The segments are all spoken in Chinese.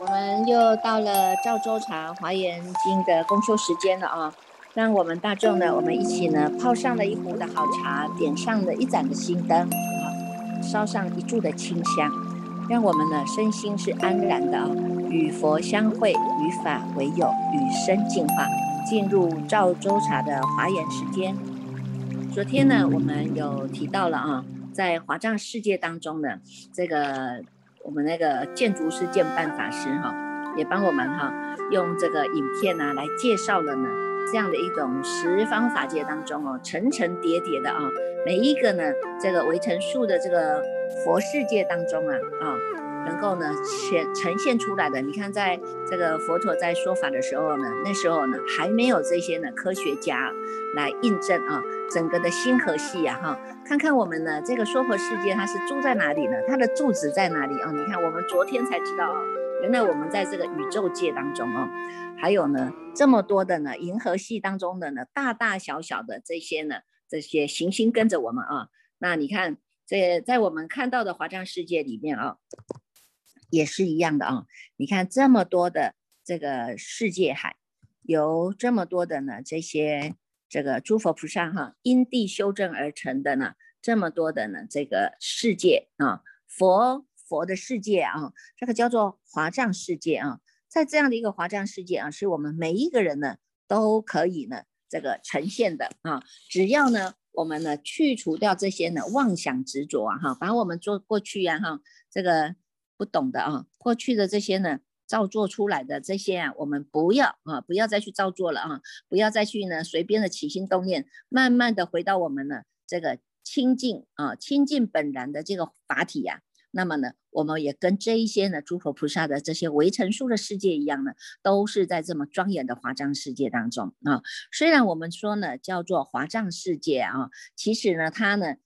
我们又到了赵州茶华严经的公修时间了啊！让我们大众呢，我们一起呢泡上了一壶的好茶，点上了一盏的心灯啊，烧上一柱的清香，让我们呢身心是安然的啊，与佛相会，与法为友，与生进化，进入赵州茶的华严时间。昨天呢，我们有提到了啊，在华藏世界当中呢，这个。我们那个建筑师建办法师哈，也帮我们哈用这个影片呢来介绍了呢这样的一种十方法界当中哦层层叠叠的啊每一个呢这个围城树的这个佛世界当中啊啊能够呢显呈现出来的，你看在这个佛陀在说法的时候呢，那时候呢还没有这些呢科学家来印证啊。整个的星河系呀，哈，看看我们呢，这个娑婆世界它是住在哪里呢？它的住址在哪里啊？你看，我们昨天才知道啊，原来我们在这个宇宙界当中哦，还有呢这么多的呢银河系当中的呢大大小小的这些呢这些行星跟着我们啊。那你看，这在我们看到的华藏世界里面啊，也是一样的啊。你看这么多的这个世界海，有这么多的呢这些。这个诸佛菩萨哈因地修正而成的呢，这么多的呢这个世界啊，佛佛的世界啊，这个叫做华藏世界啊，在这样的一个华藏世界啊，是我们每一个人呢都可以呢这个呈现的啊，只要呢我们呢去除掉这些呢妄想执着啊哈，把我们做过去呀哈这个不懂的啊过去的这些呢。造作出来的这些啊，我们不要啊，不要再去造作了啊，不要再去呢随便的起心动念，慢慢的回到我们呢这个清净啊清净本然的这个法体呀。那么呢，我们也跟这一些呢诸佛菩萨的这些围城数的世界一样呢，都是在这么庄严的华藏世界当中啊。虽然我们说呢叫做华藏世界啊，其实呢它呢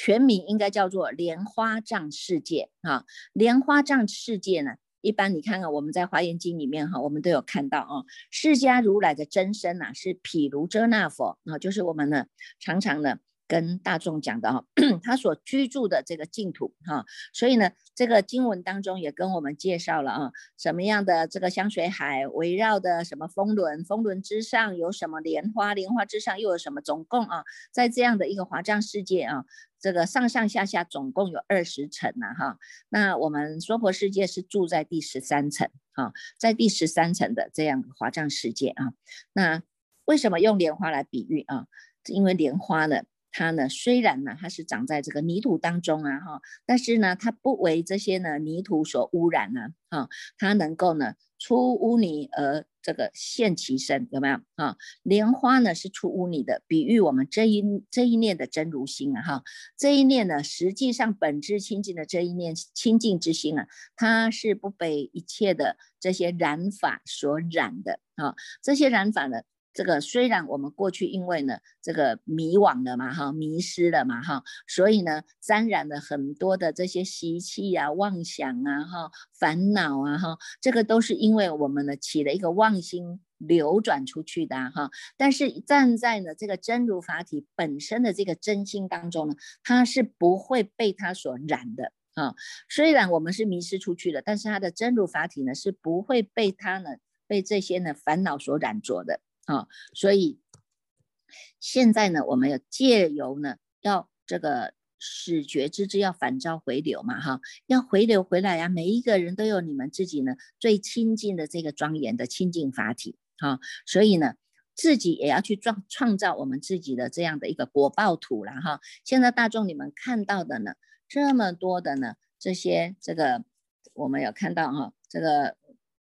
全名应该叫做莲花藏世界啊。莲花藏世界呢。一般你看看我们在华严经里面哈，我们都有看到啊，释迦如来的真身呐是毗卢遮那佛啊，就是我们的常常的跟大众讲的哈，他所居住的这个净土哈，所以呢这个经文当中也跟我们介绍了啊，什么样的这个香水海围绕的什么风轮，风轮之上有什么莲花，莲花之上又有什么，总共啊在这样的一个华藏世界啊。这个上上下下总共有二十层呐，哈，那我们娑婆世界是住在第十三层啊，在第十三层的这样华藏世界啊，那为什么用莲花来比喻啊？因为莲花呢，它呢虽然呢它是长在这个泥土当中啊，哈，但是呢它不为这些呢泥土所污染呢，哈，它能够呢出污泥而。这个现其身有没有啊？莲花呢是出污泥的，比喻我们这一这一念的真如心啊哈。这一念呢，实际上本质清净的这一念清净之心啊，它是不被一切的这些染法所染的啊。这些染法呢。这个虽然我们过去因为呢这个迷惘了嘛哈，迷失了嘛哈，所以呢沾染了很多的这些习气啊、妄想啊哈、烦恼啊哈，这个都是因为我们呢起了一个妄心流转出去的哈。但是站在呢这个真如法体本身的这个真心当中呢，它是不会被它所染的啊。虽然我们是迷失出去了，但是它的真如法体呢是不会被它呢被这些呢烦恼所染着的。啊，所以现在呢，我们要借由呢，要这个使觉之之要反照回流嘛，哈，要回流回来呀。每一个人都有你们自己呢最亲近的这个庄严的清净法体，哈，所以呢，自己也要去创创造我们自己的这样的一个果报土了，哈。现在大众你们看到的呢，这么多的呢，这些这个我们有看到哈，这个。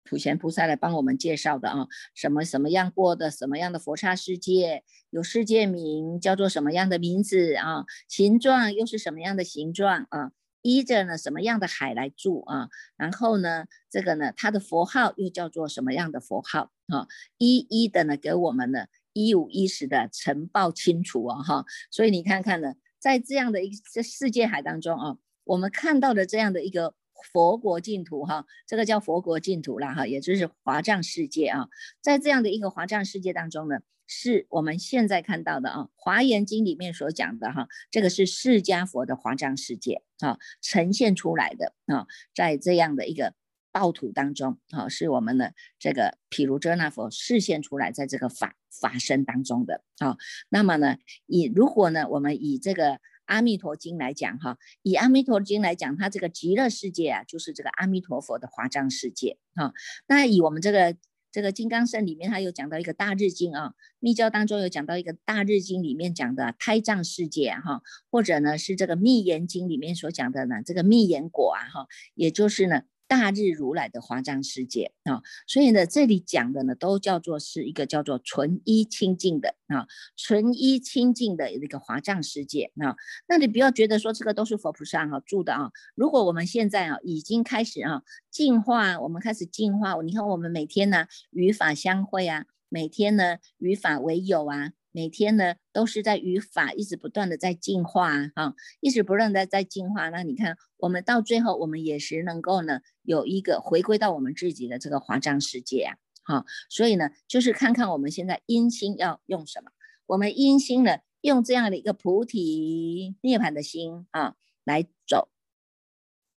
普贤菩萨来帮我们介绍的啊，什么什么样过的什么样的佛刹世界，有世界名叫做什么样的名字啊？形状又是什么样的形状啊？依着呢什么样的海来住啊？然后呢，这个呢它的佛号又叫做什么样的佛号啊？一一的呢给我们呢一五一十的呈报清楚啊哈。所以你看看呢，在这样的一个世界海当中啊，我们看到的这样的一个。佛国净土哈，这个叫佛国净土啦哈，也就是华藏世界啊，在这样的一个华藏世界当中呢，是我们现在看到的啊，《华严经》里面所讲的哈，这个是释迦佛的华藏世界啊，呈现出来的啊，在这样的一个道土当中啊，是我们的这个毗卢遮那佛示现出来，在这个法法身当中的啊，那么呢，以如果呢，我们以这个。阿弥陀经来讲哈，以阿弥陀经来讲，它这个极乐世界啊，就是这个阿弥陀佛的华藏世界哈。那以我们这个这个金刚圣里面，它有讲到一个大日经啊，密教当中有讲到一个大日经里面讲的胎藏世界哈，或者呢是这个密言经里面所讲的呢这个密言果啊哈，也就是呢。大日如来的华藏世界啊，所以呢，这里讲的呢，都叫做是一个叫做纯一清净的啊，纯一清净的那个华藏世界啊。那你不要觉得说这个都是佛菩萨哈住的啊。如果我们现在啊已经开始啊进化，我们开始进化，你看我们每天呢与法相会啊，每天呢与法为友啊。每天呢，都是在语法一直不断的在进化啊，一直不断的在进化。那你看，我们到最后，我们也是能够呢，有一个回归到我们自己的这个华藏世界啊。好，所以呢，就是看看我们现在阴心要用什么。我们阴心呢，用这样的一个菩提涅槃的心啊，来走，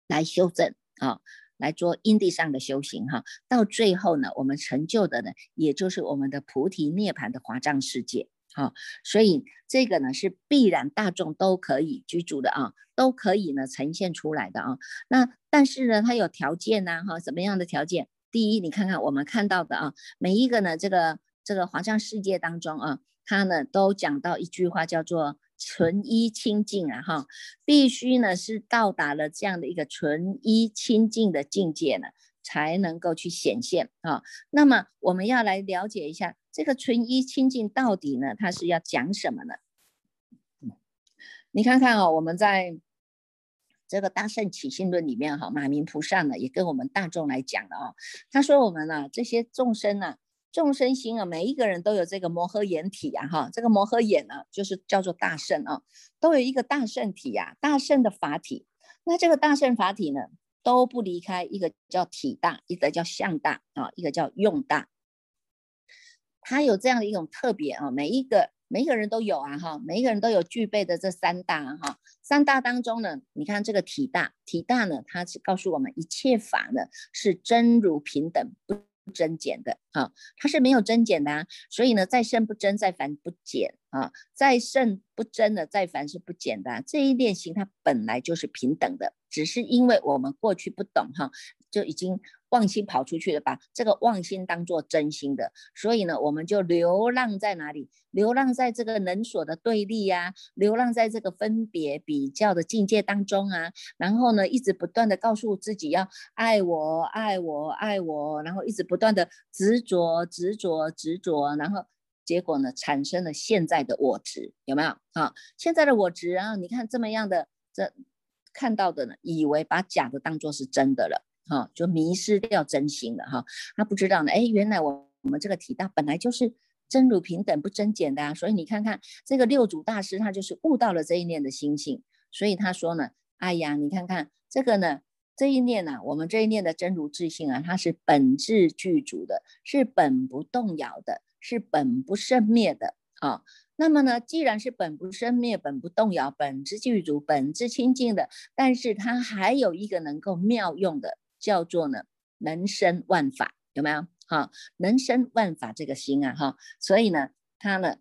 来修正啊，来做因地上的修行哈。到最后呢，我们成就的呢，也就是我们的菩提涅槃的华藏世界。好，所以这个呢是必然大众都可以居住的啊，都可以呢呈现出来的啊。那但是呢，它有条件呐，哈，什么样的条件？第一，你看看我们看到的啊，每一个呢，这个这个华藏世界当中啊，它呢都讲到一句话叫做纯一清净啊，哈，必须呢是到达了这样的一个纯一清净的境界呢。才能够去显现啊。那么我们要来了解一下这个纯一清净到底呢，它是要讲什么呢？你看看啊，我们在这个大圣起信论里面哈，马明菩萨呢也跟我们大众来讲了啊。他说我们呢这些众生呢，众生心啊，每一个人都有这个摩诃眼体啊哈。这个摩诃眼呢，就是叫做大圣啊，都有一个大圣体呀，大圣的法体。那这个大圣法体呢？都不离开一个叫体大，一个叫相大啊，一个叫用大。它有这样的一种特别啊，每一个每一个人都有啊哈，每一个人都有具备的这三大哈。三大当中呢，你看这个体大，体大呢，它是告诉我们一切法呢是真如平等不增减的啊，它是没有增减的啊。所以呢，在生不增，在凡不减啊，再胜不增的，再凡是不减的。这一练习它本来就是平等的。只是因为我们过去不懂哈，就已经妄心跑出去了，把这个妄心当做真心的，所以呢，我们就流浪在哪里？流浪在这个能所的对立呀，流浪在这个分别比较的境界当中啊，然后呢，一直不断的告诉自己要爱我，爱我，爱我，然后一直不断的执着，执着，执着，然后结果呢，产生了现在的我执，有没有啊？现在的我执啊，你看这么样的这。看到的呢，以为把假的当做是真的了，哈，就迷失掉真心了，哈。他不知道呢，哎，原来我我们这个体大本来就是真如平等不增减的啊。所以你看看这个六祖大师，他就是悟到了这一念的心性，所以他说呢，哎呀，你看看这个呢，这一念呢，我们这一念的真如自性啊，它是本质具足的，是本不动摇的，是本不生灭的啊。那么呢，既然是本不生灭、本不动摇、本质具足、本质清净的，但是它还有一个能够妙用的，叫做呢能生万法，有没有？哈，能生万法这个心啊，哈，所以呢，它呢。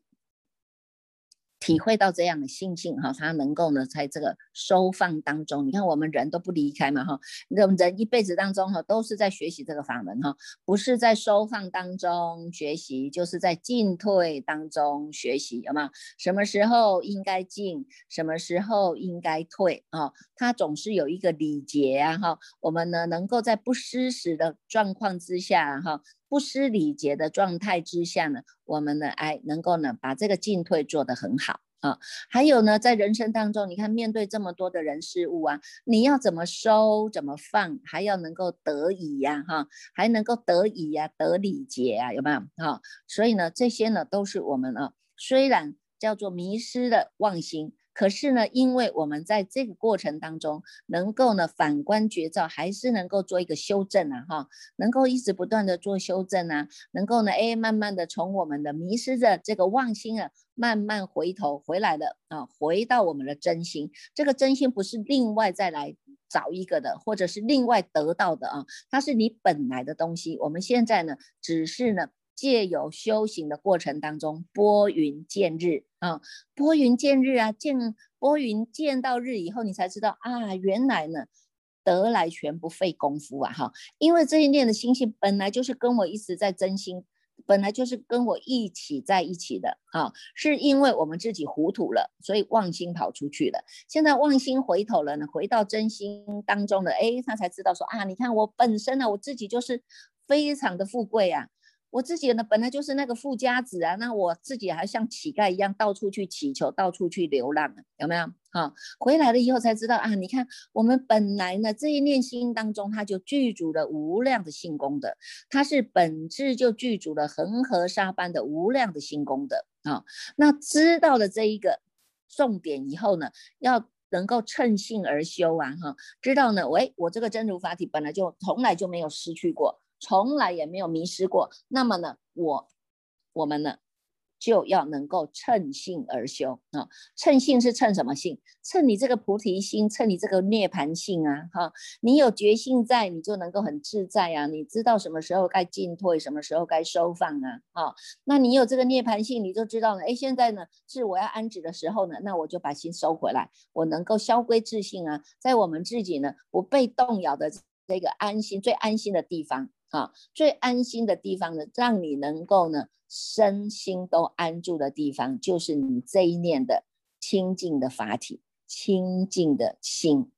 体会到这样的心境哈，他能够呢，在这个收放当中，你看我们人都不离开嘛哈，我们人一辈子当中哈，都是在学习这个法门哈，不是在收放当中学习，就是在进退当中学习，有吗？什么时候应该进，什么时候应该退啊？他总是有一个礼节啊哈，我们呢能够在不失时的状况之下哈。不失礼节的状态之下呢，我们呢，哎，能够呢把这个进退做得很好啊。还有呢，在人生当中，你看面对这么多的人事物啊，你要怎么收，怎么放，还要能够得以呀，哈，还能够得以呀，得礼节啊，有没有？哈，所以呢，这些呢都是我们啊，虽然叫做迷失的妄心，可是呢，因为我们在这个过程当中，能够呢反观觉照，还是能够做一个修正啊，哈，能够一直不断的做修正啊，能够呢，哎，慢慢的从我们的迷失的这个妄心啊，慢慢回头回来了啊，回到我们的真心。这个真心不是另外再来找一个的，或者是另外得到的啊，它是你本来的东西。我们现在呢，只是呢。借由修行的过程当中，拨云见日啊，拨云见日啊，见拨云见到日以后，你才知道啊，原来呢得来全不费功夫啊哈，因为这一念的心性本来就是跟我一直在真心，本来就是跟我一起在一起的啊，是因为我们自己糊涂了，所以妄心跑出去了，现在妄心回头了呢，回到真心当中的，哎，他才知道说啊，你看我本身呢，我自己就是非常的富贵啊。我自己呢，本来就是那个富家子啊，那我自己还像乞丐一样到处去乞求，到处去流浪，有没有？哈，回来了以后才知道啊，你看我们本来呢这一念心当中，它就具足了无量的性功德，它是本质就具足了恒河沙般的无量的性功德啊。那知道了这一个重点以后呢，要能够趁性而修啊，哈，知道呢，喂，我这个真如法体本来就从来就没有失去过。从来也没有迷失过，那么呢，我我们呢就要能够趁性而修啊。趁性是趁什么性？趁你这个菩提心，趁你这个涅盘性啊！哈，你有觉性在，你就能够很自在啊。你知道什么时候该进退，什么时候该收放啊？啊，那你有这个涅盘性，你就知道了。哎，现在呢是我要安止的时候呢，那我就把心收回来，我能够消归自性啊，在我们自己呢不被动摇的这个安心最安心的地方。啊，最安心的地方呢，让你能够呢身心都安住的地方，就是你这一念的清净的法体，清净的心。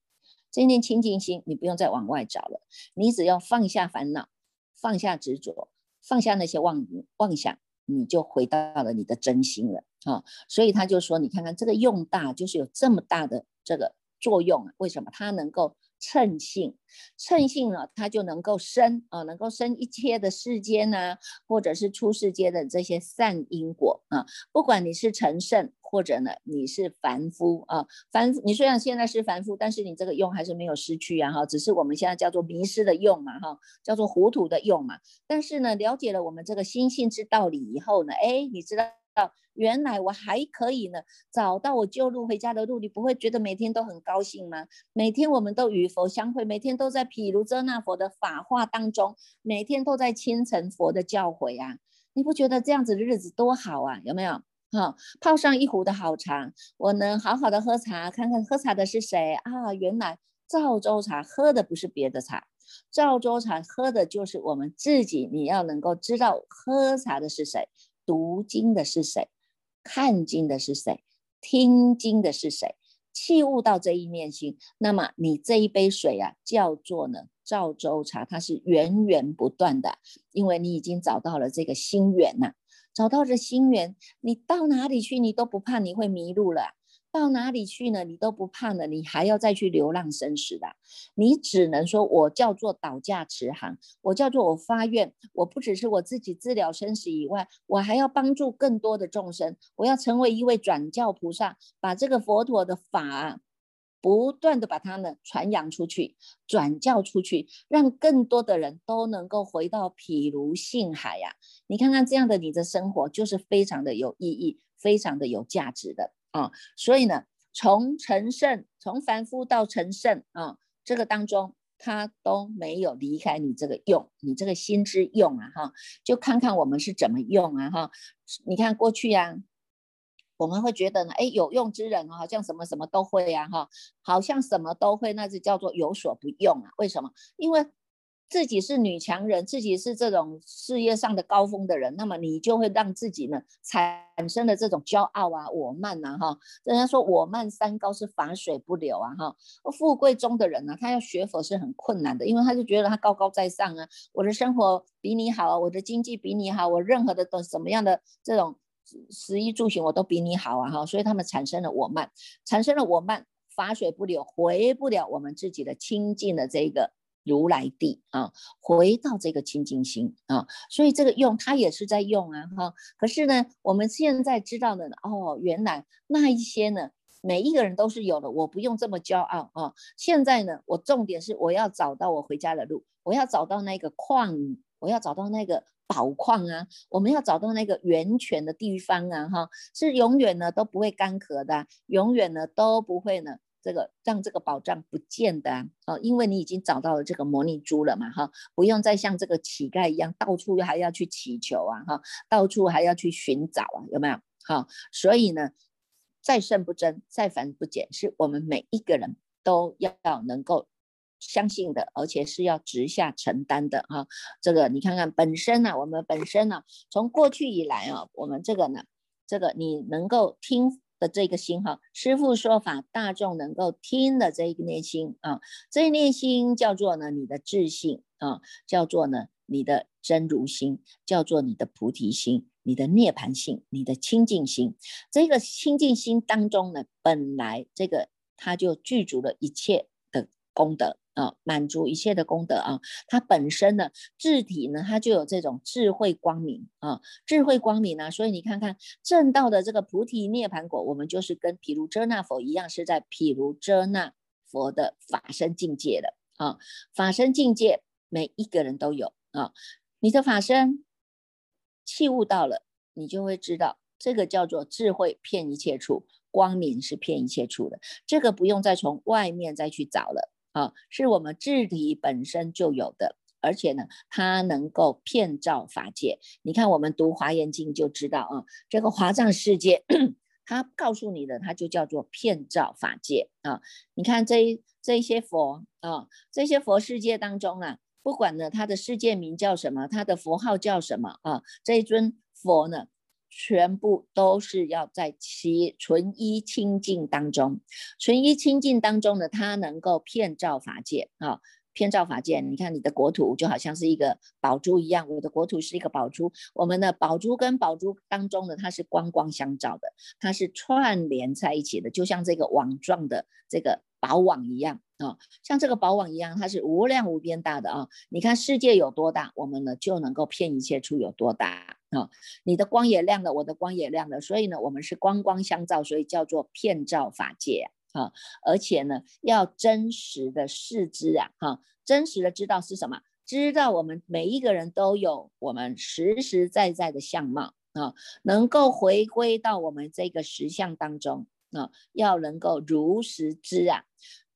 这一念清净心，你不用再往外找了，你只要放下烦恼，放下执着，放下那些妄妄想，你就回到了你的真心了。啊，所以他就说，你看看这个用大，就是有这么大的这个作用啊？为什么它能够？称性，称性呢，它就能够生啊，能够生一切的世间呢，或者是出世间的这些善因果啊。不管你是成圣，或者呢你是凡夫啊，凡你虽然现在是凡夫，但是你这个用还是没有失去啊哈，只是我们现在叫做迷失的用嘛哈，叫做糊涂的用嘛。但是呢，了解了我们这个心性之道理以后呢，哎，你知道。到原来我还可以呢，找到我旧路回家的路，你不会觉得每天都很高兴吗？每天我们都与佛相会，每天都在毗卢遮那佛的法化当中，每天都在清晨佛的教诲啊，你不觉得这样子的日子多好啊？有没有？哈，泡上一壶的好茶，我能好好的喝茶，看看喝茶的是谁啊？原来赵州茶喝的不是别的茶，赵州茶喝的就是我们自己。你要能够知道喝茶的是谁。读经的是谁？看经的是谁？听经的是谁？器物到这一念心，那么你这一杯水啊，叫做呢赵州茶，它是源源不断的，因为你已经找到了这个心源呐，找到这心源，你到哪里去，你都不怕你会迷路了。到哪里去呢？你都不怕呢，你还要再去流浪生死的？你只能说，我叫做倒驾慈航，我叫做我发愿，我不只是我自己治疗生死以外，我还要帮助更多的众生，我要成为一位转教菩萨，把这个佛陀的法不断的把它呢传扬出去，转教出去，让更多的人都能够回到毗卢性海呀！你看看这样的你的生活，就是非常的有意义，非常的有价值的。啊，所以呢，从成圣，从凡夫到成圣啊，这个当中他都没有离开你这个用，你这个心之用啊，哈，就看看我们是怎么用啊，哈，你看过去呀，我们会觉得呢，哎，有用之人好像什么什么都会呀，哈，好像什么都会，那就叫做有所不用啊，为什么？因为。自己是女强人，自己是这种事业上的高峰的人，那么你就会让自己呢产生了这种骄傲啊、我慢啊，哈。人家说我慢三高是法水不流啊，哈。富贵中的人呢，他要学佛是很困难的，因为他就觉得他高高在上啊，我的生活比你好啊，我的经济比你好，我任何的都什么样的这种食衣住行我都比你好啊，哈。所以他们产生了我慢，产生了我慢，法水不流，回不了我们自己的清净的这个。如来地啊，回到这个清净心啊，所以这个用它也是在用啊哈。可是呢，我们现在知道的哦，原来那一些呢每一个人都是有的，我不用这么骄傲啊。现在呢，我重点是我要找到我回家的路，我要找到那个矿，我要找到那个宝矿啊，我们要找到那个源泉的地方啊，哈，是永远呢都不会干涸的，永远呢都不会呢这个让这个宝藏不见的啊，因为你已经找到了这个魔力珠了嘛，哈，不用再像这个乞丐一样到处还要去祈求啊，哈，到处还要去寻找啊，有没有？哈，所以呢。再胜不争，再凡不减，是我们每一个人都要能够相信的，而且是要直下承担的哈。这个你看看本身呢，我们本身呢，从过去以来啊，我们这个呢，这个你能够听的这个心哈，师父说法，大众能够听的这一个念心啊，这一念心叫做呢你的自性啊，叫做呢你的真如心，叫做你的菩提心。你的涅槃性，你的清净心，这个清净心当中呢，本来这个它就具足了一切的功德啊，满足一切的功德啊。它本身呢，智体呢，它就有这种智慧光明啊，智慧光明呢，所以你看看正道的这个菩提涅槃果，我们就是跟毗卢遮那佛一样，是在毗卢遮那佛的法身境界的啊，法身境界每一个人都有啊，你的法身。器悟到了，你就会知道，这个叫做智慧骗一切处，光明是骗一切处的。这个不用再从外面再去找了啊，是我们智体本身就有的，而且呢，它能够骗照法界。你看，我们读华严经就知道啊，这个华藏世界，它告诉你的，它就叫做骗照法界啊。你看这这一些佛啊，这些佛世界当中啊。不管呢，它的世界名叫什么，它的佛号叫什么啊？这一尊佛呢，全部都是要在其纯一清净当中，纯一清净当中呢，它能够遍照法界啊，遍照法界。你看你的国土就好像是一个宝珠一样，我的国土是一个宝珠，我们的宝珠跟宝珠当中呢，它是光光相照的，它是串联在一起的，就像这个网状的这个宝网一样。啊，像这个宝网一样，它是无量无边大的啊！你看世界有多大，我们呢就能够骗一切处有多大啊！你的光也亮了，我的光也亮了，所以呢，我们是光光相照，所以叫做骗照法界啊！而且呢，要真实的视之啊，哈，真实的知道是什么？知道我们每一个人都有我们实实在在的相貌啊，能够回归到我们这个实相当中啊，要能够如实知啊。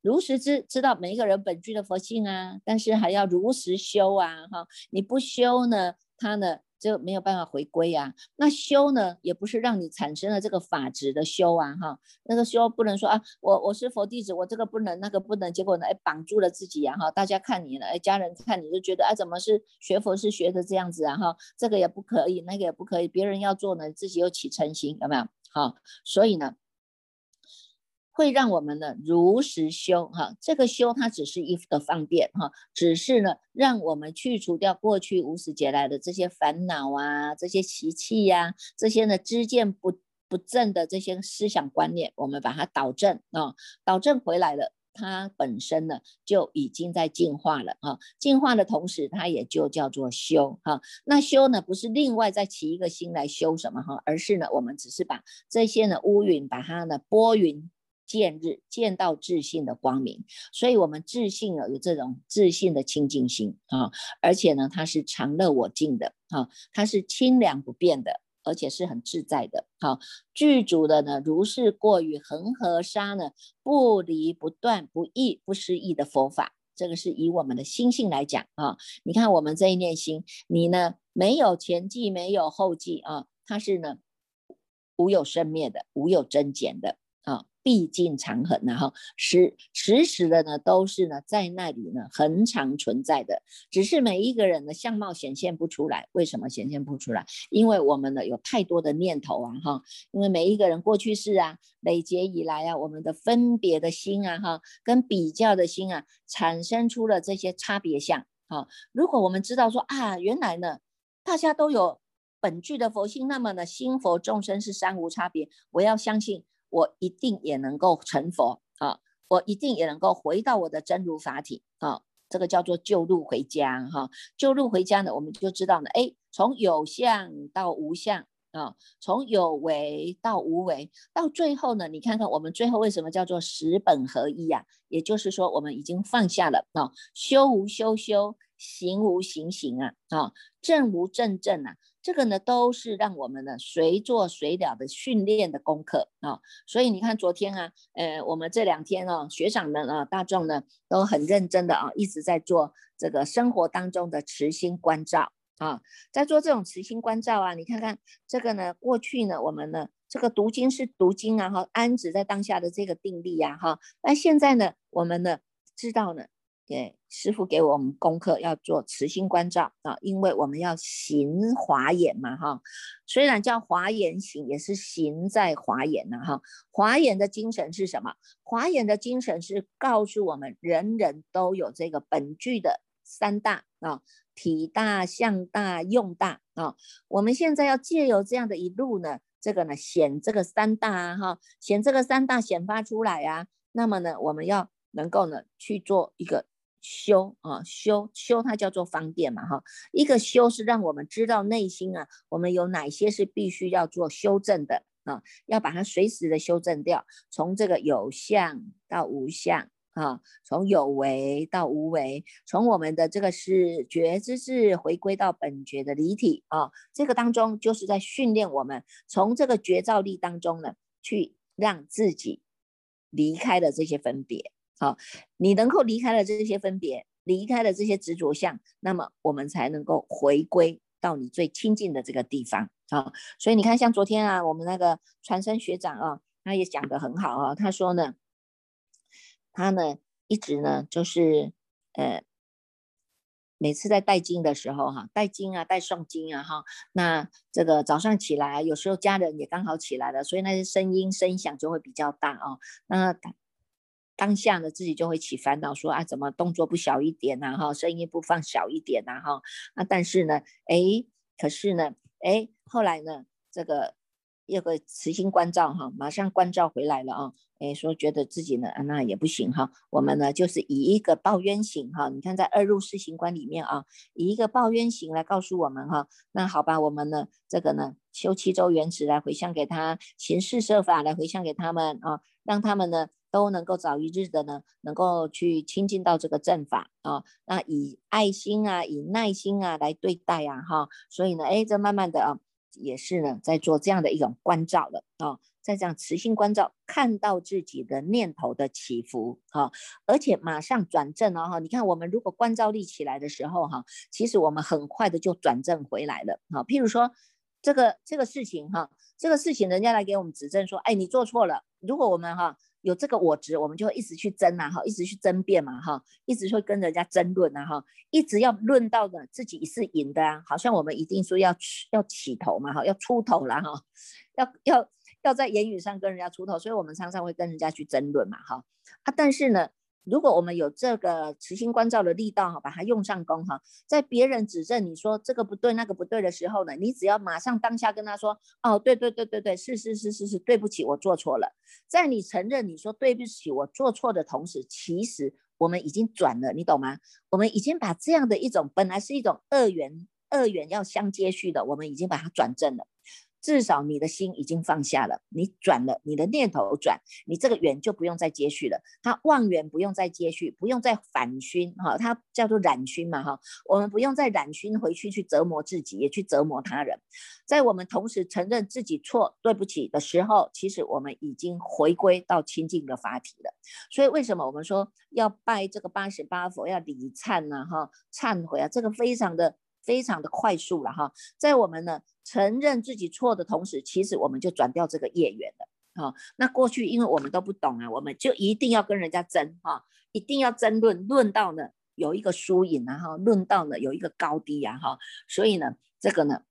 如实知知道每一个人本具的佛性啊，但是还要如实修啊，哈，你不修呢，他呢就没有办法回归啊。那修呢，也不是让你产生了这个法执的修啊，哈，那个修不能说啊，我我是佛弟子，我这个不能那个不能，结果呢，哎，绑住了自己呀，哈，大家看你了，哎，家人看你就觉得，哎，怎么是学佛是学的这样子啊，哈，这个也不可以，那个也不可以，别人要做呢，自己又起嗔心，有没有？好，所以呢。会让我们呢如实修哈，这个修它只是一个方便哈，只是呢让我们去除掉过去无始劫来的这些烦恼啊，这些习气呀，这些呢知见不不正的这些思想观念，我们把它导正啊，导正回来了，它本身呢就已经在进化了啊，进化的同时，它也就叫做修哈。那修呢不是另外再起一个心来修什么哈，而是呢我们只是把这些呢乌云把它呢拨云。见日见到自信的光明，所以我们自信啊有这种自信的清净心啊，而且呢它是常乐我净的啊，它是清凉不变的，而且是很自在的。好，具足的呢如是过于恒河沙呢不离不断不异不失意的佛法，这个是以我们的心性来讲啊。你看我们这一念心，你呢没有前际没有后际啊，它是呢无有生灭的，无有增减的。毕竟长恒呐哈，时时时的呢都是呢在那里呢恒常存在的，只是每一个人的相貌显现不出来。为什么显现不出来？因为我们呢有太多的念头啊哈，因为每一个人过去式啊累劫以来啊，我们的分别的心啊哈，跟比较的心啊，产生出了这些差别相啊。如果我们知道说啊，原来呢大家都有本具的佛性，那么呢心佛众生是三无差别，我要相信。我一定也能够成佛啊！我一定也能够回到我的真如法体啊！这个叫做救路回家哈。救路回家呢，我们就知道呢，哎，从有相到无相啊，从有为到无为，到最后呢，你看看我们最后为什么叫做十本合一呀？也就是说，我们已经放下了啊，修无修修，行无行行啊，啊，正无正正啊，这个呢都是让我们呢随做随了的训练的功课啊。所以你看昨天啊，呃，我们这两天啊，学长们啊，大众呢都很认真的啊，一直在做这个生活当中的慈心关照。啊，在做这种慈心关照啊，你看看这个呢，过去呢，我们呢，这个读经是读经啊，哈，安止在当下的这个定力呀，哈，那现在呢，我们呢，知道呢，对，师傅给我们功课要做慈心关照啊，因为我们要行华严嘛，哈，虽然叫华严行，也是行在华严呢，哈，华严的精神是什么？华严的精神是告诉我们，人人都有这个本具的三大啊。体大、相大、用大啊！我们现在要借由这样的一路呢，这个呢显这个三大啊哈，显这个三大显发出来啊。那么呢，我们要能够呢去做一个修啊，修修它叫做方便嘛哈。一个修是让我们知道内心啊，我们有哪些是必须要做修正的啊，要把它随时的修正掉，从这个有相到无相。啊，从有为到无为，从我们的这个是觉之智回归到本觉的离体啊，这个当中就是在训练我们从这个觉照力当中呢，去让自己离开了这些分别。好，你能够离开了这些分别，离开了这些执着相，那么我们才能够回归到你最亲近的这个地方啊。所以你看，像昨天啊，我们那个传声学长啊，他也讲得很好啊，他说呢。他呢，一直呢，就是呃，每次在带经的时候，哈，带经啊，带诵经啊，哈，那这个早上起来，有时候家人也刚好起来了，所以那些声音声响就会比较大哦。那当下呢，自己就会起烦恼，说啊，怎么动作不小一点呐，哈，声音不放小一点呐，哈。那但是呢，哎，可是呢，哎，后来呢，这个有个慈心关照，哈，马上关照回来了啊。哎，说觉得自己呢，啊，那也不行哈。我们呢，就是以一个报冤行哈。你看，在二入四行观里面啊，以一个报冤行来告诉我们哈。那好吧，我们呢，这个呢，修七周原子来回向给他，行四摄法来回向给他们啊，让他们呢都能够早一日的呢，能够去亲近到这个正法啊。那以爱心啊，以耐心啊来对待啊哈。所以呢，哎，这慢慢的啊，也是呢，在做这样的一种关照了啊。在这样慈心关照，看到自己的念头的起伏，哈，而且马上转正哦，哈，你看我们如果关照力起来的时候，哈，其实我们很快的就转正回来了，哈，譬如说这个这个事情，哈，这个事情人家来给我们指正说，哎，你做错了，如果我们哈。有这个我执，我们就会一直去争啊，哈，一直去争辩嘛，哈，一直会跟人家争论啊，哈，一直要论到的自己是赢的啊，好像我们一定说要要起头嘛，哈，要出头了哈，要要要在言语上跟人家出头，所以我们常常会跟人家去争论嘛，哈，啊，但是呢。如果我们有这个慈心关照的力道哈，把它用上功哈，在别人指正你说这个不对那个不对的时候呢，你只要马上当下跟他说，哦，对对对对对，是是是是是，对不起，我做错了。在你承认你说对不起我做错的同时，其实我们已经转了，你懂吗？我们已经把这样的一种本来是一种二元二元要相接续的，我们已经把它转正了。至少你的心已经放下了，你转了，你的念头转，你这个缘就不用再接续了。它望缘不用再接续，不用再反熏哈，它叫做染熏嘛哈。我们不用再染熏回去去折磨自己，也去折磨他人。在我们同时承认自己错，对不起的时候，其实我们已经回归到清净的法体了。所以为什么我们说要拜这个八十八佛，要礼忏呢？哈，忏悔啊，这个非常的。非常的快速了哈，在我们呢承认自己错的同时，其实我们就转掉这个业缘了哈。那过去因为我们都不懂啊，我们就一定要跟人家争哈，一定要争论，论到呢有一个输赢啊哈，论到呢有一个高低呀哈。所以呢，这个呢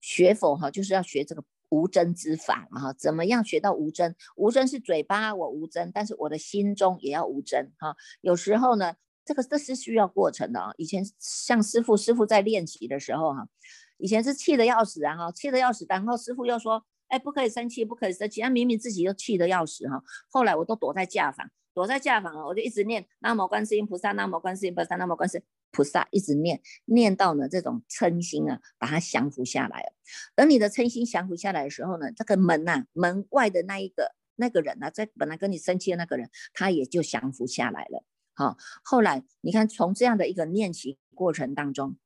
学佛哈就是要学这个无争之法哈。怎么样学到无争？无争是嘴巴我无争，但是我的心中也要无争哈。有时候呢。这个这是需要过程的啊！以前像师傅，师傅在练习的时候哈，以前是气得要死啊哈，气得要死，然后师傅又说，哎，不可以生气，不可以生气，他明明自己又气得要死哈。后来我都躲在架房，躲在架房啊，我就一直念南无观世音菩萨，南无观世音菩萨，南无观世，菩萨一直念念到呢这种嗔心啊，把它降服下来。等你的嗔心降服下来的时候呢，这个门呐，门外的那一个那个人啊，在本来跟你生气的那个人，他也就降服下来了。好，后来你看从这样的一个练习过程当中，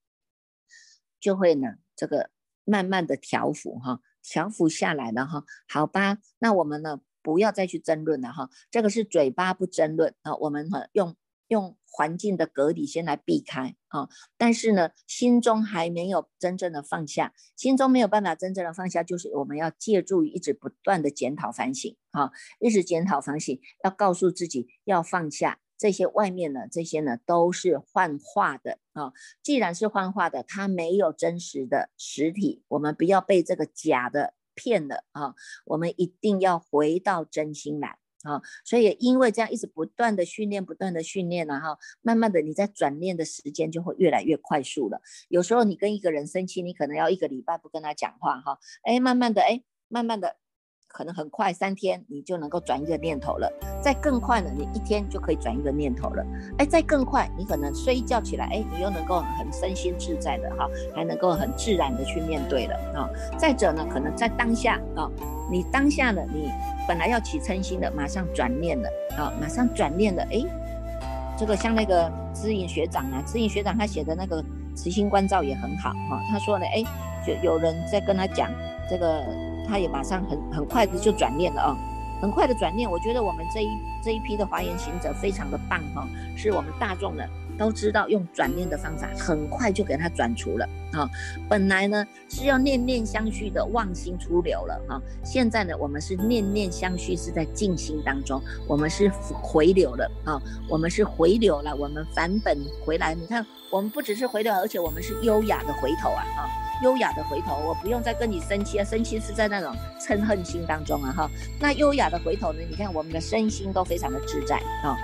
就会呢这个慢慢的调服哈，调服下来了哈。好吧，那我们呢不要再去争论了哈，这个是嘴巴不争论啊，我们呢用。用环境的隔离先来避开啊，但是呢，心中还没有真正的放下，心中没有办法真正的放下，就是我们要借助于一直不断的检讨反省啊，一直检讨反省，要告诉自己要放下这些外面的这些呢都是幻化的啊，既然是幻化的，它没有真实的实体，我们不要被这个假的骗了啊，我们一定要回到真心来。啊，所以因为这样一直不断的训练，不断的训练，然后慢慢的你在转念的时间就会越来越快速了。有时候你跟一个人生气，你可能要一个礼拜不跟他讲话，哈，哎，慢慢的，哎，慢慢的。可能很快三天你就能够转一个念头了，再更快呢，你一天就可以转一个念头了。哎，再更快，你可能睡一觉起来，哎，你又能够很身心自在的哈，还能够很自然的去面对了啊。再者呢，可能在当下啊，你当下呢，你本来要起嗔心的，马上转念了啊，马上转念了。哎，这个像那个知影学长啊，知影学长他写的那个慈心关照也很好哈。他说呢，哎，就有人在跟他讲这个。他也马上很很快的就转念了啊，很快的转念。我觉得我们这一这一批的华严行者非常的棒哈，是我们大众的都知道用转念的方法，很快就给他转除了啊。本来呢是要念念相续的妄心出流了哈，现在呢我们是念念相续是在静心当中，我们是回流了啊，我们是回流了，我们返本回来。你看，我们不只是回流，而且我们是优雅的回头啊啊。优雅的回头，我不用再跟你生气啊，生气是在那种嗔恨心当中啊，哈。那优雅的回头呢？你看我们的身心都非常的自在啊。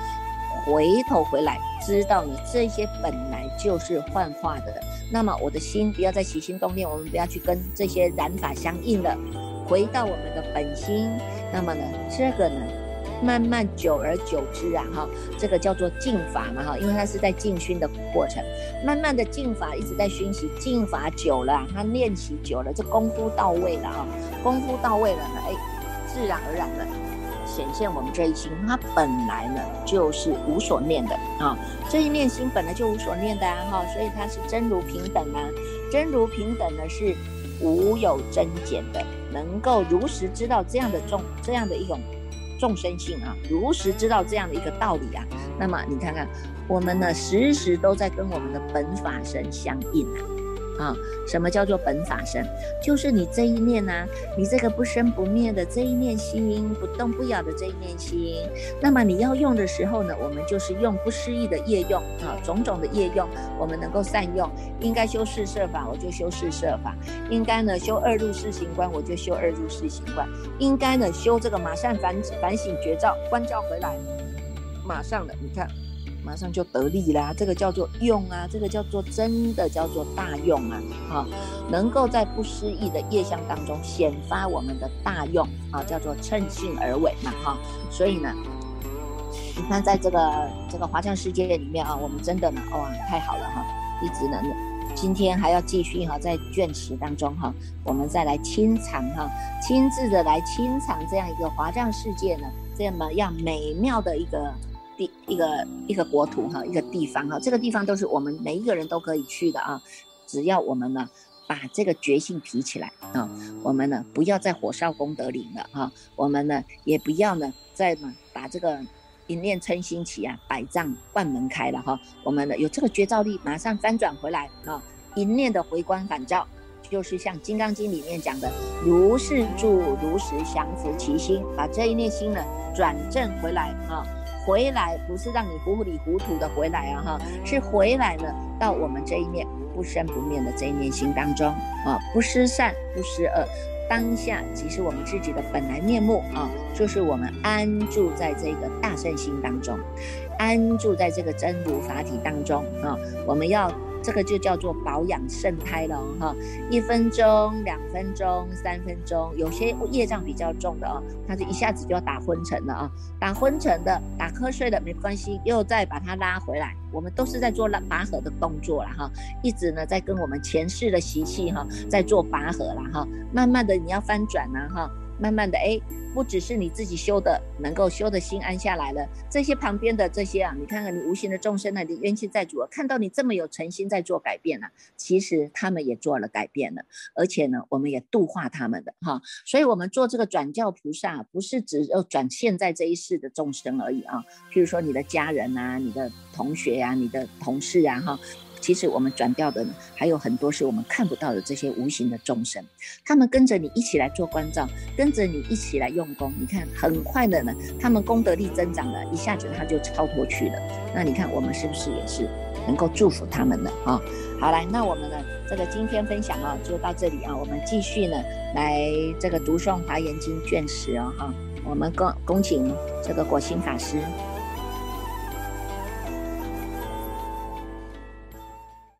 回头回来，知道你这些本来就是幻化的，那么我的心不要再起心动念，我们不要去跟这些染法相应了，回到我们的本心。那么呢，这个呢？慢慢久而久之啊，哈，这个叫做静法嘛，哈，因为它是在静熏的过程，慢慢的静法一直在熏习，静法久了，他练习久了，这功夫到位了啊，功夫到位了呢，哎，自然而然的显现我们这一心，它本来呢就是无所念的啊，这一念心本来就无所念的啊，哈，所以它是真如平等啊，真如平等呢是无有增减的，能够如实知道这样的众这样的一种。众生性啊，如实知道这样的一个道理啊，那么你看看，我们呢时时都在跟我们的本法身相应啊。啊，什么叫做本法身？就是你这一念呐，你这个不生不灭的这一念心，不动不摇的这一念心。那么你要用的时候呢，我们就是用不失意的业用啊，种种的业用，我们能够善用。应该修四摄法，我就修四摄法；应该呢修二入四行观，我就修二入四行观；应该呢修这个马上反反省觉照关照回来，马上的，你看。马上就得力啦，这个叫做用啊，这个叫做真的叫做大用啊，哈，能够在不失意的业相当中显发我们的大用啊，叫做趁性而为嘛，哈，所以呢，你看在这个这个华藏世界里面啊，我们真的呢，哇，太好了哈，一直能，今天还要继续哈，在卷池当中哈，我们再来清场哈，亲自的来清场这样一个华藏世界呢，这么样美妙的一个。地一个一个国土哈，一个地方哈，这个地方都是我们每一个人都可以去的啊。只要我们呢把这个决心提起来啊，我们呢不要再火烧功德林了哈，我们呢也不要呢再嘛把这个一念嗔心起啊，百丈万门开了哈。我们呢有这个觉照力，马上翻转回来啊，一念的回光返照，就是像《金刚经》里面讲的，如是住，如实降伏其心，把这一念心呢转正回来啊。回来不是让你糊里糊涂的回来啊哈，是回来了到我们这一面不生不灭的这一念心当中啊，不失善不失恶，当下即是我们自己的本来面目啊，就是我们安住在这个大圣心当中，安住在这个真如法体当中啊，我们要这个就叫做保养肾胎了哈。一分钟、两分钟、三分钟，有些业障比较重的啊，它就一下子就要打昏沉了啊。打昏沉的、打瞌睡的没关系，又再把它拉回来。我们都是在做拉拔河的动作了哈，一直呢在跟我们前世的习气哈在做拔河了哈。慢慢的你要翻转了哈，慢慢的哎。不只是你自己修的，能够修的心安下来了，这些旁边的这些啊，你看看你无形的众生呢，你冤亲债主啊，看到你这么有诚心在做改变呢，其实他们也做了改变了，而且呢，我们也度化他们的哈，所以我们做这个转教菩萨，不是只有转现在这一世的众生而已啊，譬如说你的家人啊，你的同学呀，你的同事啊，哈。其实我们转掉的呢，还有很多是我们看不到的这些无形的众生，他们跟着你一起来做关照，跟着你一起来用功。你看，很快的呢，他们功德力增长了，一下子他就超脱去了。那你看，我们是不是也是能够祝福他们的啊？好，来，那我们呢，这个今天分享啊，就到这里啊，我们继续呢，来这个读诵华严经卷十哦，哈，我们恭恭请这个果心法师。